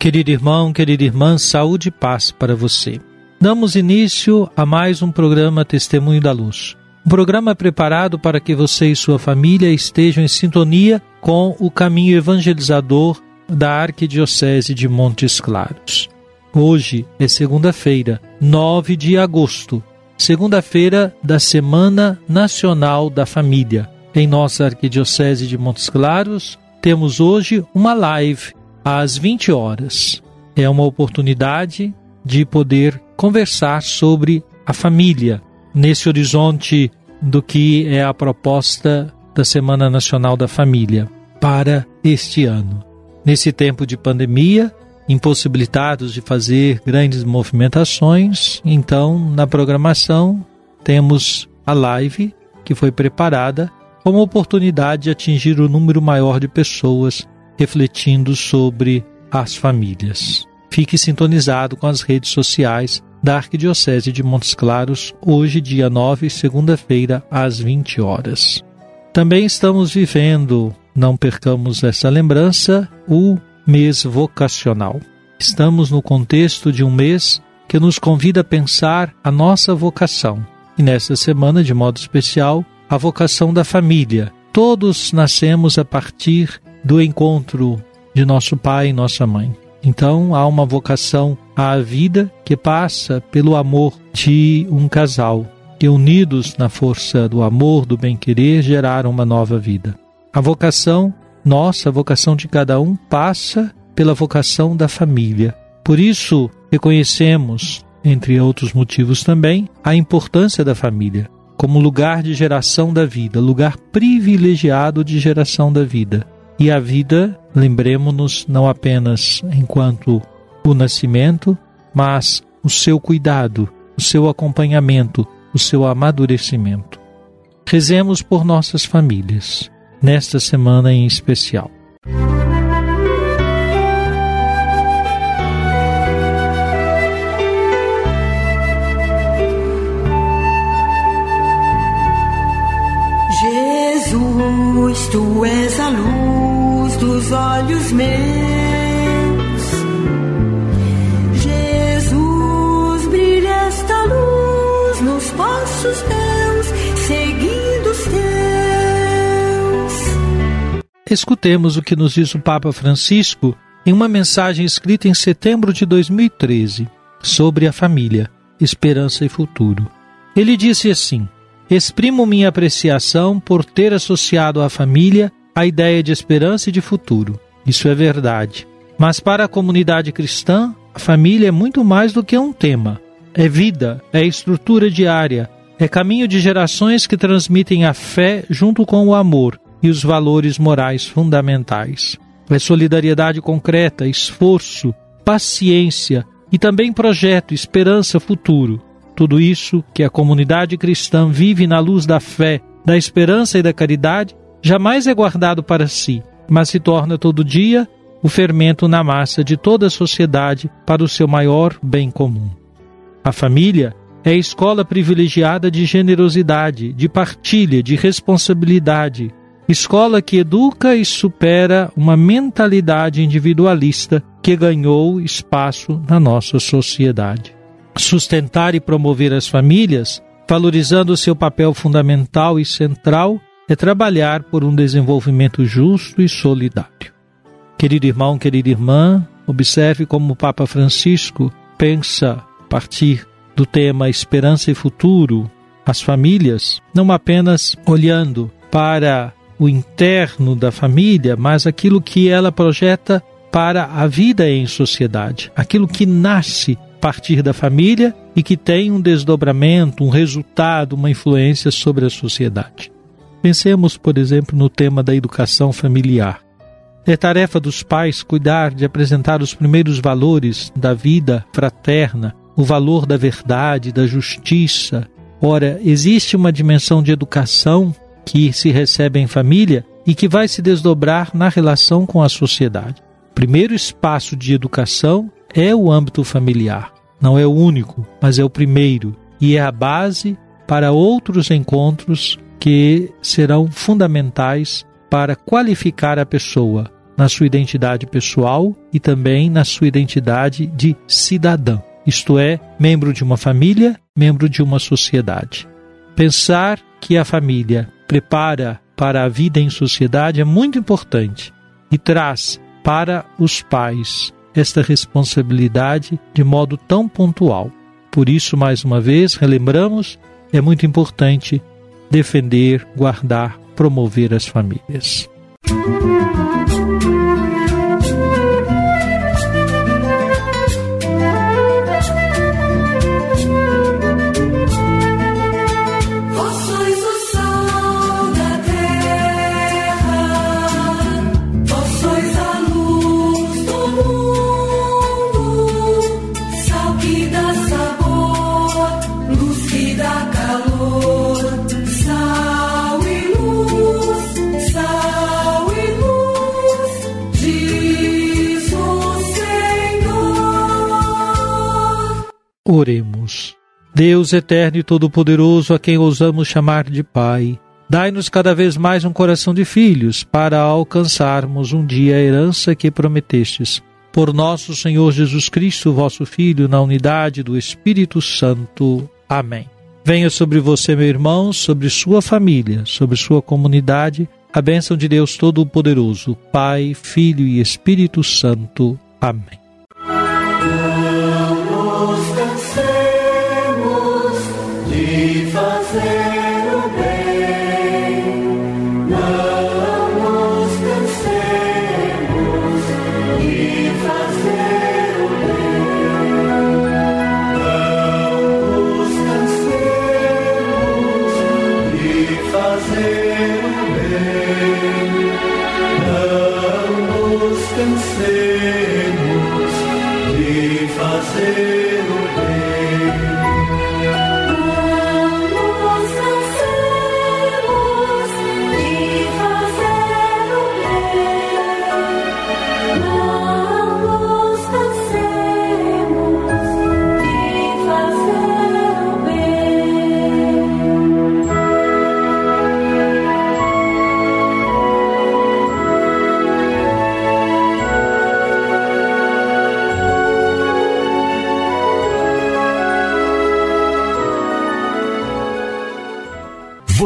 Querido irmão, querida irmã, saúde e paz para você. Damos início a mais um programa Testemunho da Luz. Um programa preparado para que você e sua família estejam em sintonia com o caminho evangelizador da Arquidiocese de Montes Claros. Hoje é segunda-feira, 9 de agosto, segunda-feira da Semana Nacional da Família. Em nossa Arquidiocese de Montes Claros, temos hoje uma live às 20 horas. É uma oportunidade de poder conversar sobre a família nesse horizonte do que é a proposta da Semana Nacional da Família para este ano. Nesse tempo de pandemia, impossibilitados de fazer grandes movimentações, então na programação temos a live que foi preparada como oportunidade de atingir o número maior de pessoas refletindo sobre as famílias. Fique sintonizado com as redes sociais da Arquidiocese de Montes Claros, hoje, dia 9, segunda-feira, às 20 horas. Também estamos vivendo, não percamos essa lembrança, o mês vocacional. Estamos no contexto de um mês que nos convida a pensar a nossa vocação. E nesta semana, de modo especial, a vocação da família. Todos nascemos a partir do encontro de nosso pai e nossa mãe. Então há uma vocação à vida que passa pelo amor de um casal, que unidos na força do amor, do bem-querer, geraram uma nova vida. A vocação, nossa, a vocação de cada um, passa pela vocação da família. Por isso, reconhecemos, entre outros motivos também, a importância da família como lugar de geração da vida, lugar privilegiado de geração da vida. E a vida, lembremos-nos, não apenas enquanto o nascimento, mas o seu cuidado, o seu acompanhamento, o seu amadurecimento. Rezemos por nossas famílias, nesta semana em especial. Dos olhos meus. Jesus, brilha esta luz nos passos teus, seguindo os teus. Escutemos o que nos diz o Papa Francisco em uma mensagem escrita em setembro de 2013 sobre a família, esperança e futuro. Ele disse assim: Exprimo minha apreciação por ter associado à família a ideia de esperança e de futuro. Isso é verdade. Mas para a comunidade cristã, a família é muito mais do que um tema. É vida, é estrutura diária, é caminho de gerações que transmitem a fé junto com o amor e os valores morais fundamentais. É solidariedade concreta, esforço, paciência e também projeto, esperança, futuro. Tudo isso que a comunidade cristã vive na luz da fé, da esperança e da caridade, jamais é guardado para si, mas se torna todo dia o fermento na massa de toda a sociedade para o seu maior bem comum. A família é a escola privilegiada de generosidade, de partilha, de responsabilidade, escola que educa e supera uma mentalidade individualista que ganhou espaço na nossa sociedade sustentar e promover as famílias, valorizando seu papel fundamental e central, é trabalhar por um desenvolvimento justo e solidário. Querido irmão, querida irmã, observe como o Papa Francisco pensa a partir do tema esperança e futuro, as famílias, não apenas olhando para o interno da família, mas aquilo que ela projeta para a vida em sociedade, aquilo que nasce a partir da família e que tem um desdobramento, um resultado, uma influência sobre a sociedade. Pensemos, por exemplo, no tema da educação familiar. É tarefa dos pais cuidar de apresentar os primeiros valores da vida fraterna, o valor da verdade, da justiça. Ora, existe uma dimensão de educação que se recebe em família e que vai se desdobrar na relação com a sociedade. O primeiro espaço de educação é o âmbito familiar. Não é o único, mas é o primeiro e é a base para outros encontros que serão fundamentais para qualificar a pessoa na sua identidade pessoal e também na sua identidade de cidadão, isto é, membro de uma família, membro de uma sociedade. Pensar que a família prepara para a vida em sociedade é muito importante e traz para os pais esta responsabilidade de modo tão pontual. Por isso, mais uma vez, relembramos, é muito importante defender, guardar, promover as famílias. Música Oremos. Deus eterno e todo-poderoso, a quem ousamos chamar de Pai, dai-nos cada vez mais um coração de filhos para alcançarmos um dia a herança que prometestes. Por nosso Senhor Jesus Cristo, vosso Filho, na unidade do Espírito Santo. Amém. Venha sobre você, meu irmão, sobre sua família, sobre sua comunidade, a bênção de Deus Todo-Poderoso, Pai, Filho e Espírito Santo. Amém. Não nos cansemos de fazer.